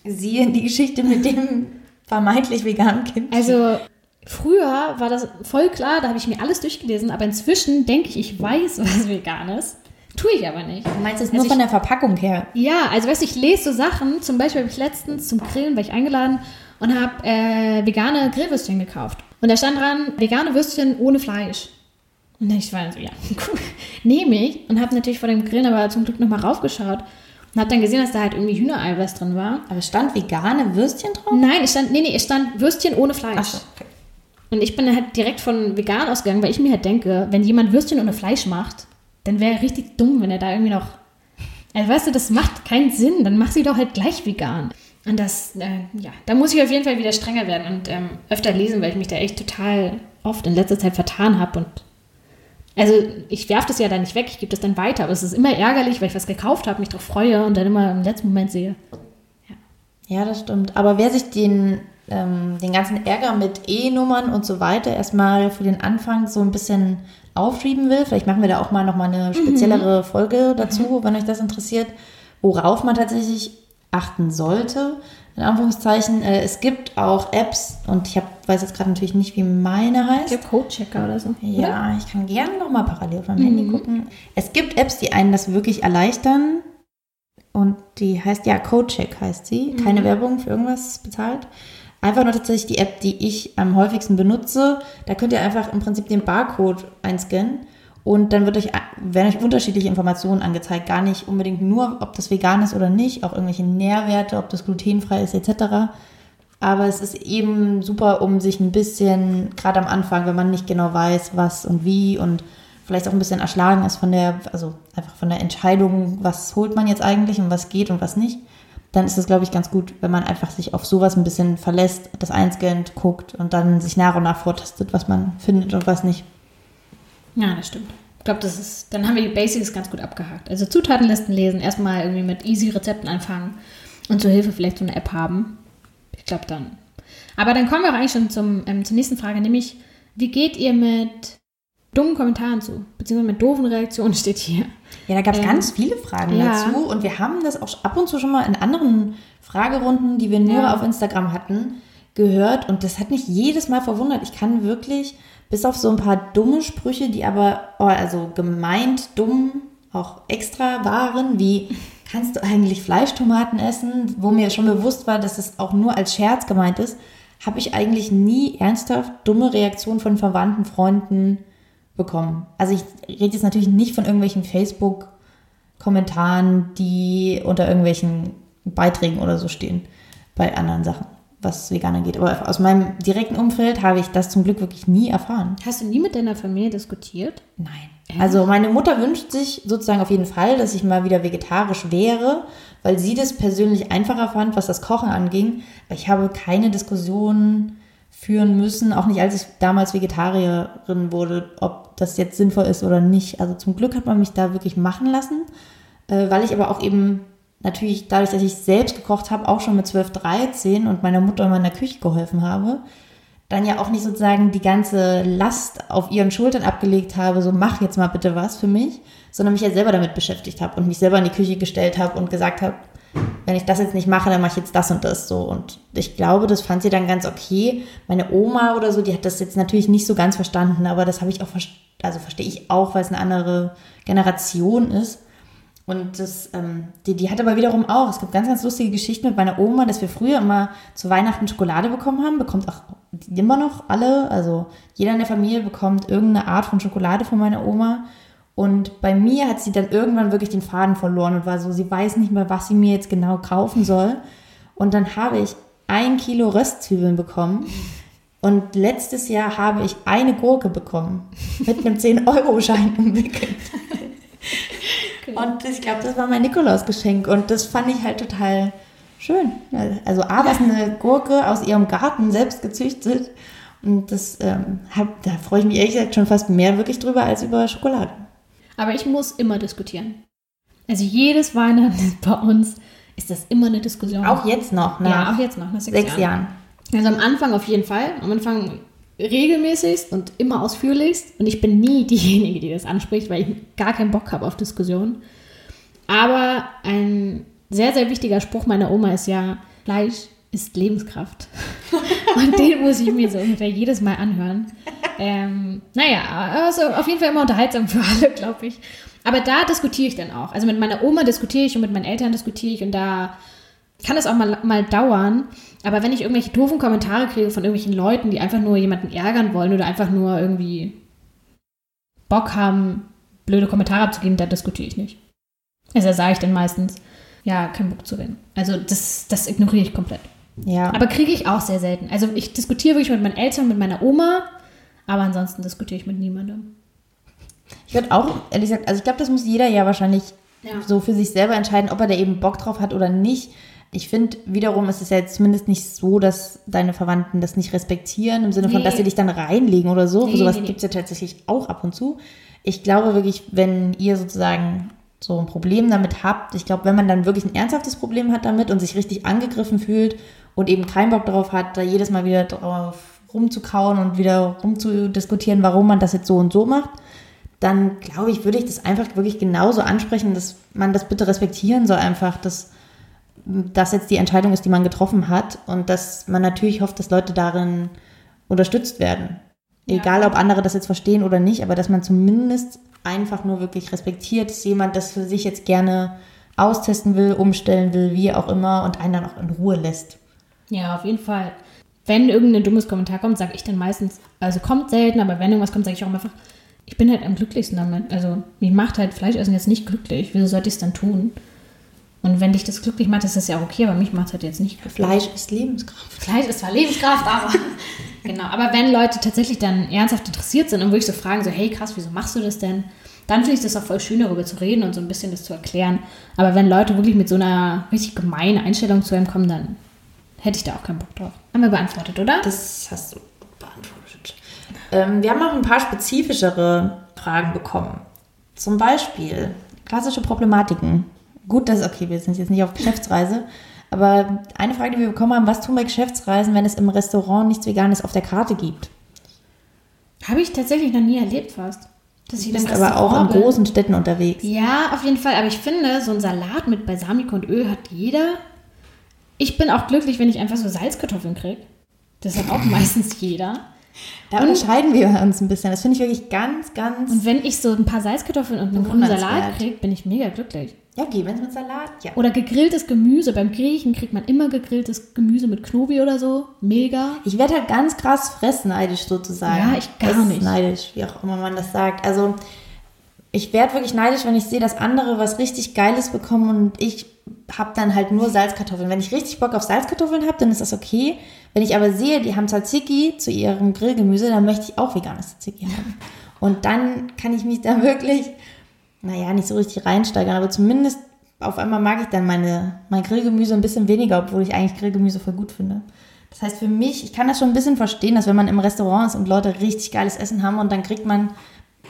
Siehe die Geschichte mit dem vermeintlich veganen Kind. Also früher war das voll klar, da habe ich mir alles durchgelesen, aber inzwischen denke ich, ich weiß, (laughs) was vegan ist. Tue ich aber nicht. du meinst es Also nur ich- von der Verpackung her? Ja, also weißt du, ich lese so Sachen, zum Beispiel habe ich letztens zum Grillen, war ich eingeladen und habe äh, vegane Grillwürstchen gekauft. Und da stand dran, vegane Würstchen ohne Fleisch. Und ich war so, ja, (laughs) cool, nehme ich. Und habe natürlich vor dem Grillen aber zum Glück nochmal raufgeschaut und habe dann gesehen, dass da halt irgendwie Hühnereiweiß drin war. Aber stand vegane Würstchen drauf? Nein, es stand, nee, nee, es stand Würstchen ohne Fleisch. Achso, okay. Und ich bin halt direkt von vegan ausgegangen, weil ich mir halt denke, wenn jemand Würstchen ohne Fleisch macht, dann wäre er richtig dumm, wenn er da irgendwie noch. Also weißt du, das macht keinen Sinn. Dann mach sie doch halt gleich vegan. Und das, äh, ja, da muss ich auf jeden Fall wieder strenger werden und ähm, öfter lesen, weil ich mich da echt total oft in letzter Zeit vertan habe. Und also ich werfe das ja dann nicht weg, ich gebe das dann weiter. Aber es ist immer ärgerlich, weil ich was gekauft habe, mich darauf freue und dann immer im letzten Moment sehe. Ja, ja das stimmt. Aber wer sich den, ähm, den ganzen Ärger mit E-Nummern und so weiter erstmal für den Anfang so ein bisschen aufschieben will, vielleicht machen wir da auch mal nochmal eine speziellere mhm. Folge dazu, mhm. wenn euch das interessiert, worauf man tatsächlich achten sollte. In Anführungszeichen, äh, es gibt auch Apps und ich hab, weiß jetzt gerade natürlich nicht, wie meine heißt. Ich Codechecker oder so. Ja, oder? ich kann gerne nochmal parallel auf meinem mhm. Handy gucken. Es gibt Apps, die einen das wirklich erleichtern. Und die heißt ja Codecheck heißt sie. Keine mhm. Werbung für irgendwas bezahlt. Einfach nur tatsächlich die App, die ich am häufigsten benutze. Da könnt ihr einfach im Prinzip den Barcode einscannen und dann wird euch, werden euch unterschiedliche Informationen angezeigt. Gar nicht unbedingt nur, ob das vegan ist oder nicht, auch irgendwelche Nährwerte, ob das glutenfrei ist, etc. Aber es ist eben super, um sich ein bisschen, gerade am Anfang, wenn man nicht genau weiß, was und wie und vielleicht auch ein bisschen erschlagen ist von der, also einfach von der Entscheidung, was holt man jetzt eigentlich und was geht und was nicht, dann ist es, glaube ich, ganz gut, wenn man einfach sich auf sowas ein bisschen verlässt, das einscannt, guckt und dann sich nach und nach vortastet, was man findet und was nicht. Ja, das stimmt. Ich glaube, das ist, dann haben wir die Basics ganz gut abgehakt. Also Zutatenlisten lesen, erstmal irgendwie mit easy Rezepten anfangen und zur Hilfe vielleicht so eine App haben. Ich glaube dann. Aber dann kommen wir auch eigentlich schon zum, ähm, zur nächsten Frage, nämlich, wie geht ihr mit dummen Kommentaren zu? Beziehungsweise mit doofen Reaktionen (laughs) steht hier. Ja, da gab es ähm, ganz viele Fragen ja. dazu und wir haben das auch ab und zu schon mal in anderen Fragerunden, die wir nur ja. auf Instagram hatten, gehört und das hat mich jedes Mal verwundert. Ich kann wirklich bis auf so ein paar dumme Sprüche, die aber, oh, also gemeint dumm auch extra waren, wie kannst du eigentlich Fleischtomaten essen, wo mir schon bewusst war, dass es auch nur als Scherz gemeint ist, habe ich eigentlich nie ernsthaft dumme Reaktionen von Verwandten, Freunden bekommen. Also ich rede jetzt natürlich nicht von irgendwelchen Facebook-Kommentaren, die unter irgendwelchen Beiträgen oder so stehen bei anderen Sachen was Veganer geht. Aber aus meinem direkten Umfeld habe ich das zum Glück wirklich nie erfahren. Hast du nie mit deiner Familie diskutiert? Nein. Also meine Mutter wünscht sich sozusagen auf jeden Fall, dass ich mal wieder vegetarisch wäre, weil sie das persönlich einfacher fand, was das Kochen anging. Ich habe keine Diskussionen führen müssen, auch nicht als ich damals Vegetarierin wurde, ob das jetzt sinnvoll ist oder nicht. Also zum Glück hat man mich da wirklich machen lassen, äh, weil ich aber auch eben natürlich dadurch, dass ich selbst gekocht habe, auch schon mit 12, 13 und meiner Mutter in meiner Küche geholfen habe, dann ja auch nicht sozusagen die ganze Last auf ihren Schultern abgelegt habe, so mach jetzt mal bitte was für mich, sondern mich ja selber damit beschäftigt habe und mich selber in die Küche gestellt habe und gesagt habe, wenn ich das jetzt nicht mache, dann mache ich jetzt das und das so. Und ich glaube, das fand sie dann ganz okay. Meine Oma oder so, die hat das jetzt natürlich nicht so ganz verstanden, aber das habe ich auch, also verstehe ich auch, weil es eine andere Generation ist. Und das, ähm, die, die hat aber wiederum auch, es gibt ganz, ganz lustige Geschichten mit meiner Oma, dass wir früher immer zu Weihnachten Schokolade bekommen haben, bekommt auch immer noch alle, also jeder in der Familie bekommt irgendeine Art von Schokolade von meiner Oma. Und bei mir hat sie dann irgendwann wirklich den Faden verloren und war so, sie weiß nicht mehr, was sie mir jetzt genau kaufen soll. Und dann habe ich ein Kilo Röstzwiebeln bekommen. Und letztes Jahr habe ich eine Gurke bekommen. Mit einem 10-Euro-Schein umwickelt. (laughs) Und ich glaube, das war mein Nikolausgeschenk und das fand ich halt total schön. Also A, was eine Gurke aus ihrem Garten selbst gezüchtet. Und das ähm, hab, da freue ich mich ehrlich gesagt schon fast mehr wirklich drüber als über Schokolade. Aber ich muss immer diskutieren. Also jedes Weihnachten bei uns ist das immer eine Diskussion. Auch jetzt noch, ne? Ja, auch jetzt noch, nach sechs, sechs Jahren. Jahren. Also am Anfang auf jeden Fall. Am Anfang regelmäßigst und immer ausführlichst. Und ich bin nie (laughs) diejenige, die das anspricht, weil ich gar keinen Bock habe auf Diskussionen. Aber ein sehr, sehr wichtiger Spruch meiner Oma ist ja, Fleisch ist Lebenskraft. (laughs) und den muss ich mir so ungefähr jedes Mal anhören. Ähm, naja, also auf jeden Fall immer unterhaltsam für alle, glaube ich. Aber da diskutiere ich dann auch. Also mit meiner Oma diskutiere ich und mit meinen Eltern diskutiere ich und da kann es auch mal, mal dauern. Aber wenn ich irgendwelche doofen Kommentare kriege von irgendwelchen Leuten, die einfach nur jemanden ärgern wollen oder einfach nur irgendwie Bock haben, blöde Kommentare abzugeben, da diskutiere ich nicht. Also da sage ich dann meistens, ja, kein Bock zu reden. Also das, das ignoriere ich komplett. Ja. Aber kriege ich auch sehr selten. Also ich diskutiere wirklich mit meinen Eltern, mit meiner Oma, aber ansonsten diskutiere ich mit niemandem. Ich würde auch, ehrlich gesagt, also ich glaube, das muss jeder ja wahrscheinlich ja. so für sich selber entscheiden, ob er da eben Bock drauf hat oder nicht. Ich finde, wiederum ist es ja jetzt zumindest nicht so, dass deine Verwandten das nicht respektieren, im Sinne von, Nee. dass sie dich dann reinlegen oder so. Nee, Sowas nee, nee. gibt es ja tatsächlich auch ab und zu. Ich glaube wirklich, wenn ihr sozusagen so ein Problem damit habt, ich glaube, wenn man dann wirklich ein ernsthaftes Problem hat damit und sich richtig angegriffen fühlt und eben keinen Bock darauf hat, da jedes Mal wieder drauf rumzukauen und wieder rumzudiskutieren, warum man das jetzt so und so macht, dann glaube ich, würde ich das einfach wirklich genauso ansprechen, dass man das bitte respektieren soll, einfach, dass das jetzt die Entscheidung ist, die man getroffen hat und dass man natürlich hofft, dass Leute darin unterstützt werden. Ja. Egal, ob andere das jetzt verstehen oder nicht, aber dass man zumindest einfach nur wirklich respektiert, dass jemand das für sich jetzt gerne austesten will, umstellen will, wie auch immer und einen dann auch in Ruhe lässt. Ja, auf jeden Fall. Wenn irgendein dummes Kommentar kommt, sage ich dann meistens, also kommt selten, aber wenn irgendwas kommt, sage ich auch einfach, ich bin halt am glücklichsten damit. Also mich macht halt Fleischessen jetzt nicht glücklich. Wieso sollte ich es dann tun? Und wenn dich das glücklich macht, ist das ja auch okay, aber mich macht es halt jetzt nicht glücklich. Fleisch ist Lebenskraft. Fleisch ist zwar Lebenskraft, aber (laughs) genau. Aber wenn Leute tatsächlich dann ernsthaft interessiert sind und wirklich so fragen, so, hey krass, wieso machst du das denn? Dann finde ich das auch voll schön, darüber zu reden und so ein bisschen das zu erklären. Aber wenn Leute wirklich mit so einer richtig gemeinen Einstellung zu einem kommen, dann hätte ich da auch keinen Bock drauf. Haben wir beantwortet, oder? Das hast du beantwortet. Ähm, wir haben auch ein paar spezifischere Fragen bekommen. Zum Beispiel klassische Problematiken. Gut, das ist okay, wir sind jetzt nicht auf Geschäftsreise. Aber eine Frage, die wir bekommen haben, was tun bei Geschäftsreisen, wenn es im Restaurant nichts Veganes auf der Karte gibt? Habe ich tatsächlich noch nie erlebt fast. Dass Du bist aber auch in bin. großen Städten unterwegs. Ja, auf jeden Fall. Aber ich finde, so ein Salat mit Balsamico und Öl hat jeder. Ich bin auch glücklich, wenn ich einfach so Salzkartoffeln kriege. Das hat auch meistens jeder. Da unterscheiden wir uns ein bisschen. Das finde ich wirklich ganz, ganz. Und wenn ich so ein paar Salzkartoffeln und einen grünen Salat kriege, bin ich mega glücklich. Ja, es mit Salat, ja. Oder gegrilltes Gemüse. Beim Griechen kriegt man immer gegrilltes Gemüse mit Knobi oder so. Mega. Ich werde halt ganz krass fressneidisch sozusagen. Ja, ich gar nicht. Essneidisch, wie auch immer man das sagt. Also ich werde wirklich neidisch, wenn ich sehe, dass andere was richtig Geiles bekommen und ich habe dann halt nur Salzkartoffeln. Wenn ich richtig Bock auf Salzkartoffeln habe, dann ist das okay. Wenn ich aber sehe, die haben Tzatziki zu ihrem Grillgemüse, dann möchte ich auch veganes Tzatziki haben. (laughs) Und dann kann ich mich da wirklich, naja, nicht so richtig reinsteigern, aber zumindest auf einmal mag ich dann meine, mein Grillgemüse ein bisschen weniger, obwohl ich eigentlich Grillgemüse voll gut finde. Das heißt für mich, ich kann das schon ein bisschen verstehen, dass wenn man im Restaurant ist und Leute richtig geiles Essen haben und dann kriegt man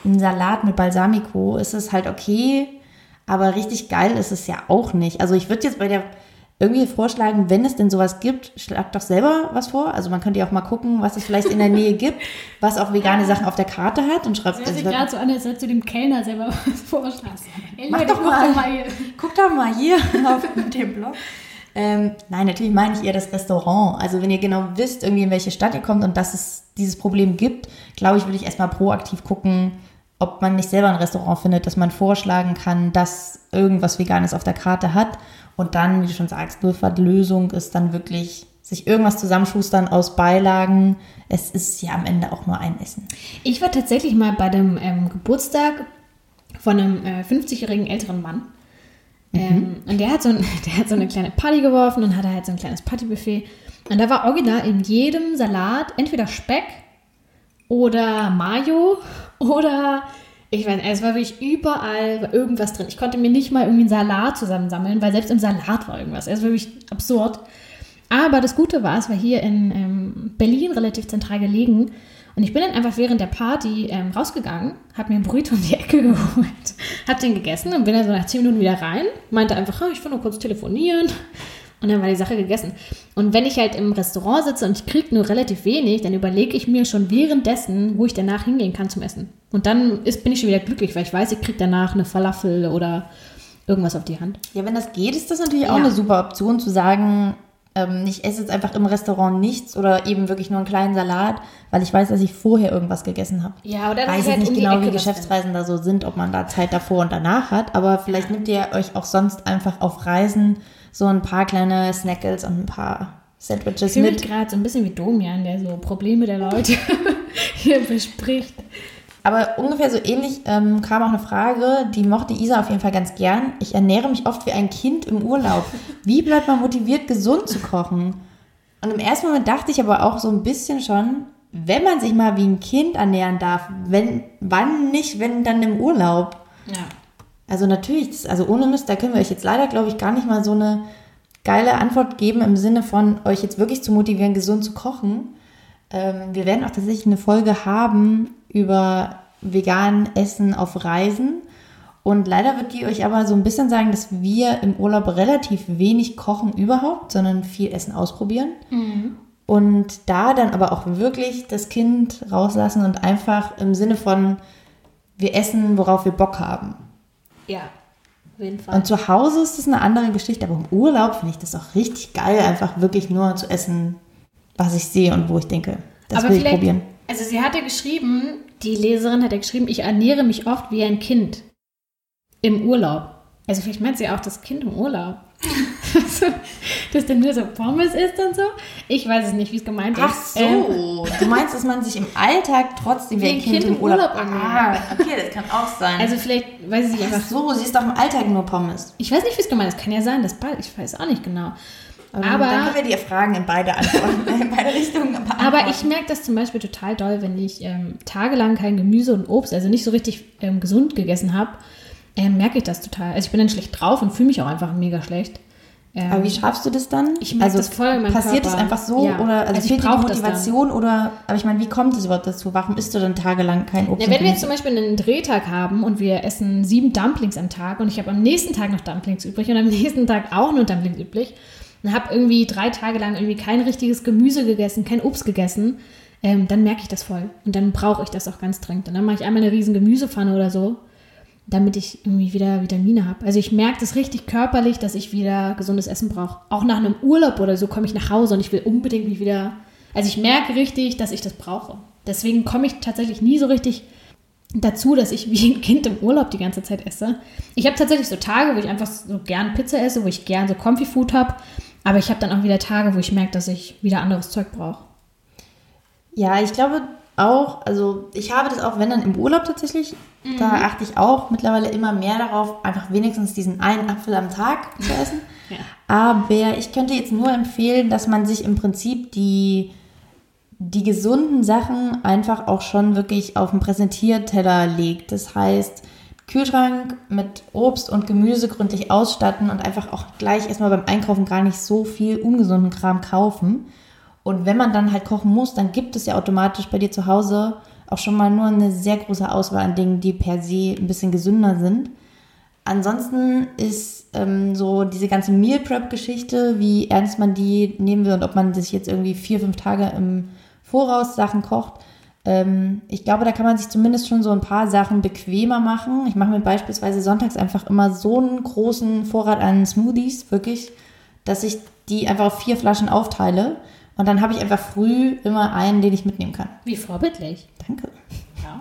einen Salat mit Balsamico, ist es halt okay, aber richtig geil ist es ja auch nicht. Also ich würde jetzt bei der irgendwie vorschlagen, wenn es denn sowas gibt, schlag doch selber was vor. Also man könnte ja auch mal gucken, was es vielleicht in der Nähe gibt, was auch vegane Sachen auf der Karte hat und schreibt. Das hört sich gerade so an, als du dem Kellner selber (laughs) was vorschlagst. Ey, Mach Leute, doch guck mal. doch mal hier. Guck doch mal hier (laughs) auf dem Blog. Ähm, nein, natürlich meine ich eher das Restaurant. Also wenn ihr genau wisst, irgendwie in welche Stadt ihr kommt und dass es dieses Problem gibt, glaube ich, würde ich erstmal proaktiv gucken, ob man nicht selber ein Restaurant findet, dass man vorschlagen kann, dass irgendwas Veganes auf der Karte hat. Und dann, wie du schon sagst, Lösung ist dann wirklich sich irgendwas zusammenschustern aus Beilagen. Es ist ja am Ende auch nur ein Essen. Ich war tatsächlich mal bei dem ähm, Geburtstag von einem äh, 50-jährigen älteren Mann. Ähm, und der hat, so ein, (laughs) der hat so eine kleine Party geworfen und hatte halt so ein kleines Partybuffet. Und da war original in jedem Salat entweder Speck oder Mayo (laughs) oder ich nicht, es war wirklich überall irgendwas drin. Ich konnte mir nicht mal irgendwie einen Salat zusammensammeln, weil selbst im Salat war irgendwas. Es war wirklich absurd. Aber das Gute war, es war hier in ähm, Berlin relativ zentral gelegen. Und ich bin dann einfach während der Party ähm, rausgegangen, habe mir einen Burrito um die Ecke (laughs) geholt, habe den gegessen und bin dann so nach 10 Minuten wieder rein, meinte einfach, "Ah, ich will nur kurz telefonieren. Und dann war die Sache gegessen. Und wenn ich halt im Restaurant sitze und ich kriege nur relativ wenig, dann überlege ich mir schon währenddessen, wo ich danach hingehen kann zum Essen. Und dann ist, bin ich schon wieder glücklich, weil ich weiß, ich kriege danach eine Falafel oder irgendwas auf die Hand. Ja, wenn das geht, ist das natürlich auch Ja. eine super Option zu sagen, ähm, ich esse jetzt einfach im Restaurant nichts oder eben wirklich nur einen kleinen Salat, weil ich weiß, dass ich vorher irgendwas gegessen habe. Ja, oder Ich weiß jetzt nicht genau, wie Geschäftsreisen da so sind, ob man da Zeit davor und danach hat, aber vielleicht nimmt ihr euch auch sonst einfach auf Reisen so ein paar kleine Snackles und ein paar Sandwiches Ich mit. gerade so ein bisschen wie Domian, der so Probleme der Leute (laughs) hier bespricht. Aber ungefähr so ähnlich ähm, kam auch eine Frage, die mochte Isa auf jeden Fall ganz gern. Ich ernähre mich oft wie ein Kind im Urlaub. Wie bleibt man motiviert, gesund zu kochen? Und im ersten Moment dachte ich aber auch so ein bisschen schon, wenn man sich mal wie ein Kind ernähren darf, wenn, wann nicht, wenn dann im Urlaub? Ja. Also natürlich, das, also ohne Mist, da können wir euch jetzt leider, glaube ich, gar nicht mal so eine geile Antwort geben im Sinne von euch jetzt wirklich zu motivieren, gesund zu kochen. Ähm, wir werden auch tatsächlich eine Folge haben über vegan Essen auf Reisen. Und leider wird die euch aber so ein bisschen sagen, dass wir im Urlaub relativ wenig kochen überhaupt, sondern viel Essen ausprobieren. Und da dann aber auch wirklich das Kind rauslassen und einfach im Sinne von, wir essen, worauf wir Bock haben. Ja, auf jeden Fall. Und zu Hause ist das eine andere Geschichte, aber im Urlaub finde ich das auch richtig geil, einfach wirklich nur zu essen, was ich sehe und wo ich denke, das will ich probieren. Also sie hatte geschrieben, die Leserin hat ja geschrieben, ich ernähre mich oft wie ein Kind im Urlaub. Also vielleicht meint sie auch das Kind im Urlaub. (laughs) Dass dann nur so Pommes isst und so. Ich weiß es nicht, wie es gemeint Ach ist. so, Ähm, du meinst, dass man sich im Alltag trotzdem wie ein Kind, im Urlaub... ah, okay, das kann auch sein. also vielleicht weiß ich nicht Ach einfach. so, sie ist doch im Alltag nur Pommes. Ich weiß nicht, wie es gemeint ist. Kann ja sein, dass bald. Ich weiß auch nicht genau. Ähm, Aber- Dann können wir dir Fragen in beide Antworten, (laughs) in beide Richtungen beantworten. Aber ich merke das zum Beispiel total doll, wenn ich ähm, tagelang kein Gemüse und Obst, also nicht so richtig ähm, gesund gegessen habe, ähm, merke ich das total. Also ich bin dann schlecht drauf und fühle mich auch einfach mega schlecht. Ähm, Aber wie schaffst du das dann? Ich merk das voll in meinem Passiert Körper. das einfach so? Ja. Oder also, Also ich fehlt dir die Motivation? Oder, aber ich meine, wie kommt es überhaupt dazu? Warum isst du dann tagelang kein Obst? Ja, wenn wir jetzt zum Beispiel einen Drehtag haben und wir essen sieben Dumplings am Tag und ich habe am nächsten Tag noch Dumplings übrig und am (laughs) nächsten Tag auch nur Dumplings übrig und habe irgendwie drei Tage lang irgendwie kein richtiges Gemüse gegessen, kein Obst gegessen, ähm, dann merke ich das voll. Und dann brauche ich das auch ganz dringend. Und dann mache ich einmal eine riesen Gemüsepfanne oder so, damit ich irgendwie wieder Vitamine habe. Also ich merke das richtig körperlich, dass ich wieder gesundes Essen brauche. Auch nach einem Urlaub oder so komme ich nach Hause und ich will unbedingt mich wieder. Also ich merke richtig, dass ich das brauche. Deswegen komme ich tatsächlich nie so richtig dazu, dass ich (laughs) wie ein Kind im Urlaub die ganze Zeit esse. Ich habe tatsächlich so Tage, wo ich einfach so gern Pizza esse, wo ich gern so Comfy Food habe. Aber ich habe dann auch wieder Tage, wo ich merke, dass ich wieder anderes Zeug brauche. Ja, ich glaube auch, also ich habe das auch, wenn dann im Urlaub tatsächlich, da Mhm. achte ich auch mittlerweile immer mehr darauf, einfach wenigstens diesen einen Apfel am Tag zu (laughs) essen. Ja. Aber ich könnte jetzt nur empfehlen, dass man sich im Prinzip die, die gesunden Sachen einfach auch schon wirklich auf den Präsentierteller legt. Das heißt, Kühlschrank mit Obst und Gemüse gründlich ausstatten und einfach auch gleich erstmal beim Einkaufen gar nicht so viel ungesunden Kram kaufen. Und wenn man dann halt kochen muss, dann gibt es ja automatisch bei dir zu Hause auch schon mal nur eine sehr große Auswahl an Dingen, die per se ein bisschen gesünder sind. Ansonsten ist ähm, so diese ganze Meal Prep-Geschichte, wie ernst man die nehmen will und ob man sich jetzt irgendwie vier, fünf Tage im Voraus Sachen kocht. Ähm, ich glaube, da kann man sich zumindest schon so ein paar Sachen bequemer machen. Ich mache mir beispielsweise sonntags einfach immer so einen großen Vorrat an Smoothies, wirklich, dass ich die einfach auf vier Flaschen aufteile. Und dann habe ich einfach früh immer einen, den ich mitnehmen kann. Wie vorbildlich. Danke.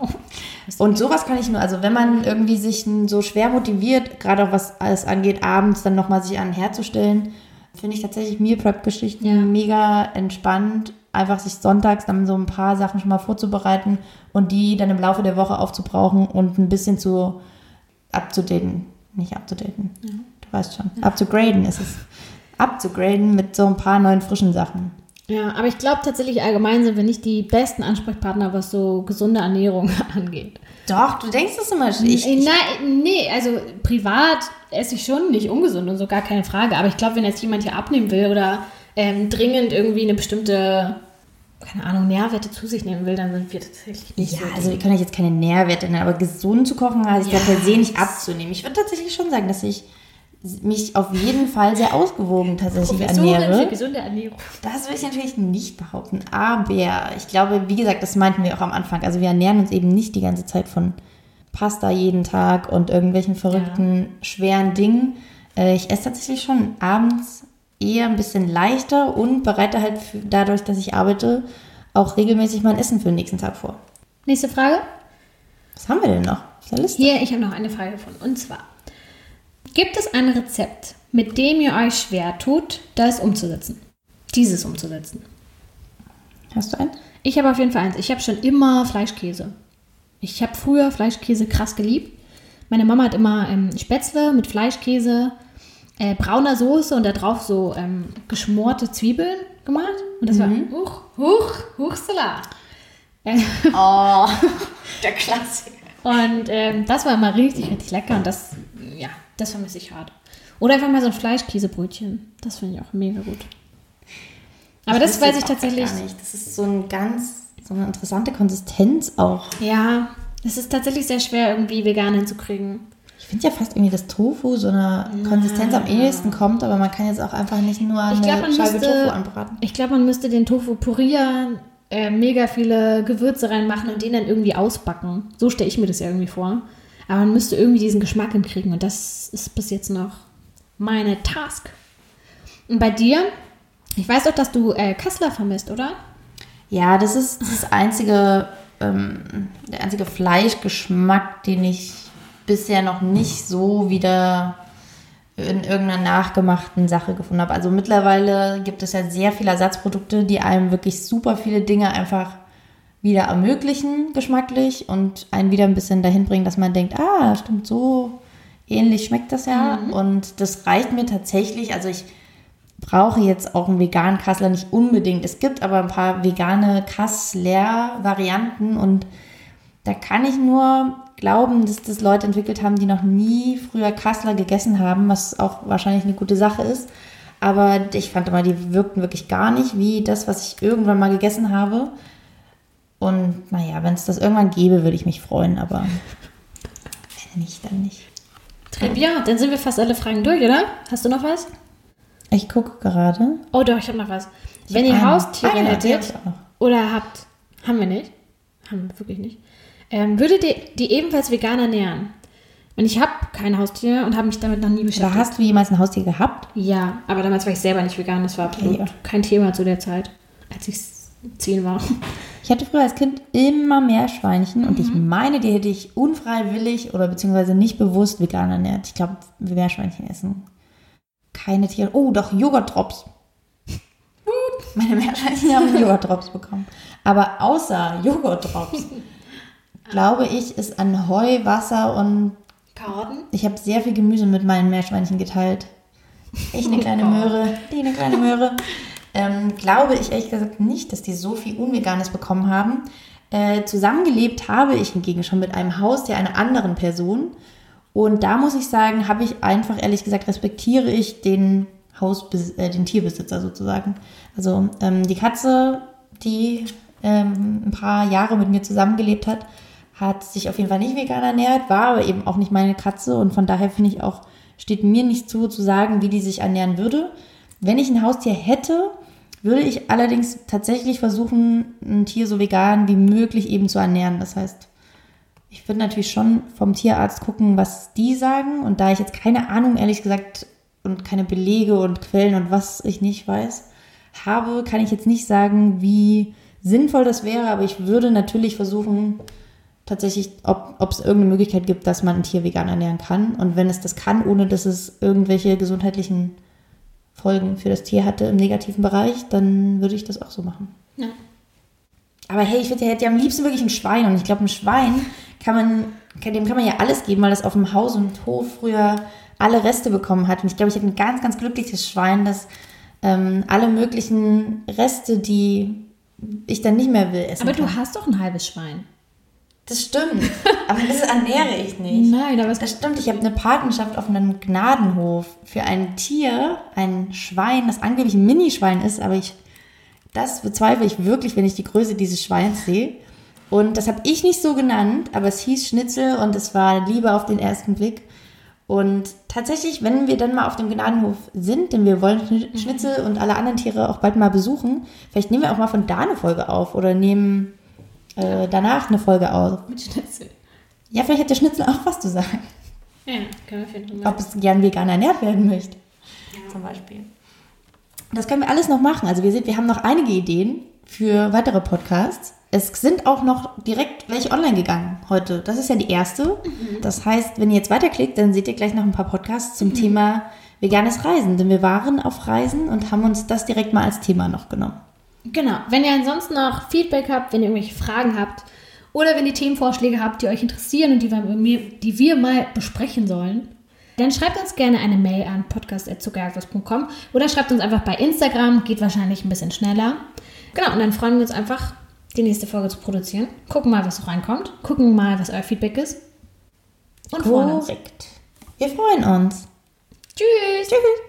Wow. (laughs) Und sowas kann ich nur, also wenn man irgendwie sich so schwer motiviert, gerade auch was alles angeht, abends dann nochmal sich an den Herd zu stellen, finde ich tatsächlich Meal Prep-Geschichten Ja. mega entspannt. Einfach sich sonntags dann so ein paar Sachen schon mal vorzubereiten und die dann im Laufe der Woche aufzubrauchen und ein bisschen zu abzudaten. Nicht abzudaten. Du weißt schon. Abzugraden ist es. Abzugraden mit so ein paar neuen frischen Sachen. Ja, aber ich glaube tatsächlich allgemein sind wir nicht die besten Ansprechpartner, was so gesunde Ernährung (laughs) angeht. Doch, du denkst das immer. Ich, ich, Nein, nee, also privat esse ich schon nicht ungesund und so gar keine Frage. Aber ich glaube, wenn jetzt jemand hier abnehmen will oder ähm, dringend irgendwie eine bestimmte, keine Ahnung, Nährwerte zu sich nehmen will, dann sind wir tatsächlich nicht Ja, so. also wir können euch jetzt keine Nährwerte nennen, aber gesund zu kochen heißt ja, Ja. per se nicht abzunehmen. Ich würde tatsächlich schon sagen, dass ich mich auf jeden Fall sehr ausgewogen tatsächlich Professorin für ernähre. gesunde Ernährung. Das will ich natürlich nicht behaupten, aber ich glaube, wie gesagt, das meinten wir auch am Anfang. Also wir ernähren uns eben nicht die ganze Zeit von Pasta jeden Tag und irgendwelchen verrückten, schweren Dingen. Äh, Ich esse tatsächlich schon abends eher ein bisschen leichter und bereite halt für, dadurch, dass ich arbeite, auch regelmäßig mein Essen für den nächsten Tag vor. Nächste Frage. Was haben wir denn noch? Hier, ich habe noch eine Frage gefunden. Und zwar, gibt es ein Rezept, mit dem ihr euch schwer tut, das umzusetzen? Dieses umzusetzen. Hast du einen? Ich habe auf jeden Fall eins. Ich habe schon immer Fleischkäse. Ich habe früher Fleischkäse krass geliebt. Meine Mama hat immer ähm, Spätzle mit Fleischkäse, äh, brauner Soße und da drauf so ähm, geschmorte Zwiebeln gemacht. Und das war huch, huch, huchsela. Äh, Oh, (laughs) der Klassiker. und ähm, das war immer richtig, richtig lecker und das, das vermisse ich hart. Oder einfach mal so ein Fleischkäsebrötchen. Das finde ich auch mega gut. Aber das wüsste weiß ich tatsächlich. Gar nicht. Das ist so ein ganz, so eine interessante Konsistenz auch. Ja, es ist tatsächlich sehr schwer, irgendwie vegan hinzukriegen. Ich finde ja fast irgendwie, dass Tofu so eine Konsistenz am ehesten kommt, aber man kann jetzt auch einfach nicht nur Ich eine glaube, man, Scheibe müsste, Tofu anbraten. ich glaub, man müsste den Tofu purieren, äh, mega viele Gewürze reinmachen und den dann irgendwie ausbacken. So stelle ich mir das ja irgendwie vor. Aber man müsste irgendwie diesen Geschmack hinkriegen und das ist bis jetzt noch meine Task. Und bei dir? Ich weiß doch, dass du äh, Kassler vermisst, oder? Ja, das ist das einzige, ähm, der einzige Fleischgeschmack, den ich bisher noch nicht so wieder in irgendeiner nachgemachten Sache gefunden habe. Also mittlerweile gibt es ja sehr viele Ersatzprodukte, die einem wirklich super viele Dinge einfach wieder ermöglichen, geschmacklich, und einen wieder ein bisschen dahin bringen, dass man denkt, ah, stimmt, so ähnlich schmeckt das ja. Und das reicht mir tatsächlich. Also ich brauche jetzt auch einen veganen Kassler nicht unbedingt. Es gibt aber ein paar vegane Kassler-Varianten und da kann ich nur glauben, dass das Leute entwickelt haben, die noch nie früher Kassler gegessen haben, was auch wahrscheinlich eine gute Sache ist. Aber ich fand immer, die wirkten wirklich gar nicht wie das, was ich irgendwann mal gegessen habe. Und naja, wenn es das irgendwann gäbe, würde ich mich freuen, aber (laughs) wenn nicht, dann nicht. Ja, dann sind wir fast alle Fragen durch, oder? Hast du noch was? Ich gucke gerade. Oh doch, ich habe noch was. Ich Wenn ihr eine. Haustiere Eine, hättet oder habt, haben wir nicht, haben wir wirklich nicht, ähm, würdet ihr die ebenfalls vegan ernähren? Und ich habe kein Haustier und habe mich damit noch nie beschäftigt. hast du jemals ein Haustier gehabt? Ja, aber damals war ich selber nicht vegan. Das war absolut Ja. kein Thema zu der Zeit, als ich zehn war. Ich hatte früher als Kind immer Meerschweinchen und ich meine, die hätte ich unfreiwillig oder beziehungsweise nicht bewusst vegan ernährt. Ich glaube, Meerschweinchen essen keine Tiere. Oh, doch, Joghurtdrops. Meine Meerschweinchen (laughs) haben Joghurtdrops bekommen. Aber außer Joghurtdrops, glaube ich, ist an Heu, Wasser und Karotten? ich habe sehr viel Gemüse mit meinen Meerschweinchen geteilt. Ich eine kleine Möhre, die eine kleine Möhre. Ähm, glaube ich ehrlich gesagt nicht, dass die so viel Unveganes bekommen haben. Äh, zusammengelebt habe ich hingegen schon mit einem Haustier einer anderen Person. Und da muss ich sagen, habe ich einfach ehrlich gesagt, respektiere ich den Hausbes äh, den Tierbesitzer sozusagen. Also ähm, die Katze, die ähm, ein paar Jahre mit mir zusammengelebt hat, hat sich auf jeden Fall nicht vegan ernährt, war aber eben auch nicht meine Katze und von daher finde ich auch, steht mir nicht zu, zu sagen, wie die sich ernähren würde. Wenn ich ein Haustier hätte, würde ich allerdings tatsächlich versuchen, ein Tier so vegan wie möglich eben zu ernähren. Das heißt, ich würde natürlich schon vom Tierarzt gucken, was die sagen. Und da ich jetzt keine Ahnung, ehrlich gesagt, und keine Belege und Quellen und was ich nicht weiß, habe, kann ich jetzt nicht sagen, wie sinnvoll das wäre. Aber ich würde natürlich versuchen, tatsächlich, ob es irgendeine Möglichkeit gibt, dass man ein Tier vegan ernähren kann. Und wenn es das kann, ohne dass es irgendwelche gesundheitlichen Folgen für das Tier hatte im negativen Bereich, dann würde ich das auch so machen. Ja. Aber hey, ich würde hätte ja am liebsten wirklich ein Schwein. Und ich glaube, ein Schwein kann man, kann, dem kann man ja alles geben, weil das auf dem Haus und Hof früher alle Reste bekommen hat. Und ich glaube, ich hätte ein ganz, ganz glückliches Schwein, das ähm, alle möglichen Reste, die ich dann nicht mehr will, essen Aber kann. du hast doch ein halbes Schwein. Das stimmt. Aber das ernähre ich nicht. Nein, aber es Das stimmt, ich habe eine Patenschaft auf einem Gnadenhof für ein Tier, ein Schwein, das angeblich ein Minischwein ist, aber ich, das bezweifle ich wirklich, wenn ich die Größe dieses Schweins sehe. Und das habe ich nicht so genannt, aber es hieß Schnitzel und es war Liebe auf den ersten Blick. Und tatsächlich, wenn wir dann mal auf dem Gnadenhof sind, denn wir wollen Schni- Schnitzel und alle anderen Tiere auch bald mal besuchen, vielleicht nehmen wir auch mal von da eine Folge auf oder nehmen äh, danach eine Folge auf. mit Schnitzel. Ja, vielleicht hat der Schnitzel auch was zu sagen Ja, können wir Fall ob es gern vegan ernährt werden möchte. Zum Beispiel. Das können wir alles noch machen. Also wir, sind, wir haben noch einige Ideen für weitere Podcasts. Es sind auch noch direkt welche online gegangen heute. Das ist ja die erste. Das heißt, wenn ihr jetzt weiterklickt, dann seht ihr gleich noch ein paar Podcasts zum Thema veganes Reisen. Denn wir waren auf Reisen und haben uns das direkt mal als Thema noch genommen. Genau. Wenn ihr ansonsten noch Feedback habt, wenn ihr irgendwelche Fragen habt oder wenn ihr Themenvorschläge habt, die euch interessieren und die wir, die wir mal besprechen sollen, dann schreibt uns gerne eine Mail an podcast.zuckerjagdlos.com oder schreibt uns einfach bei Instagram, geht wahrscheinlich ein bisschen schneller. Genau, und dann freuen wir uns einfach, die nächste Folge zu produzieren. Gucken mal, was so reinkommt. Gucken mal, was euer Feedback ist. Und freuen uns. Korrekt. Wir freuen uns. Tschüss. Tschüss.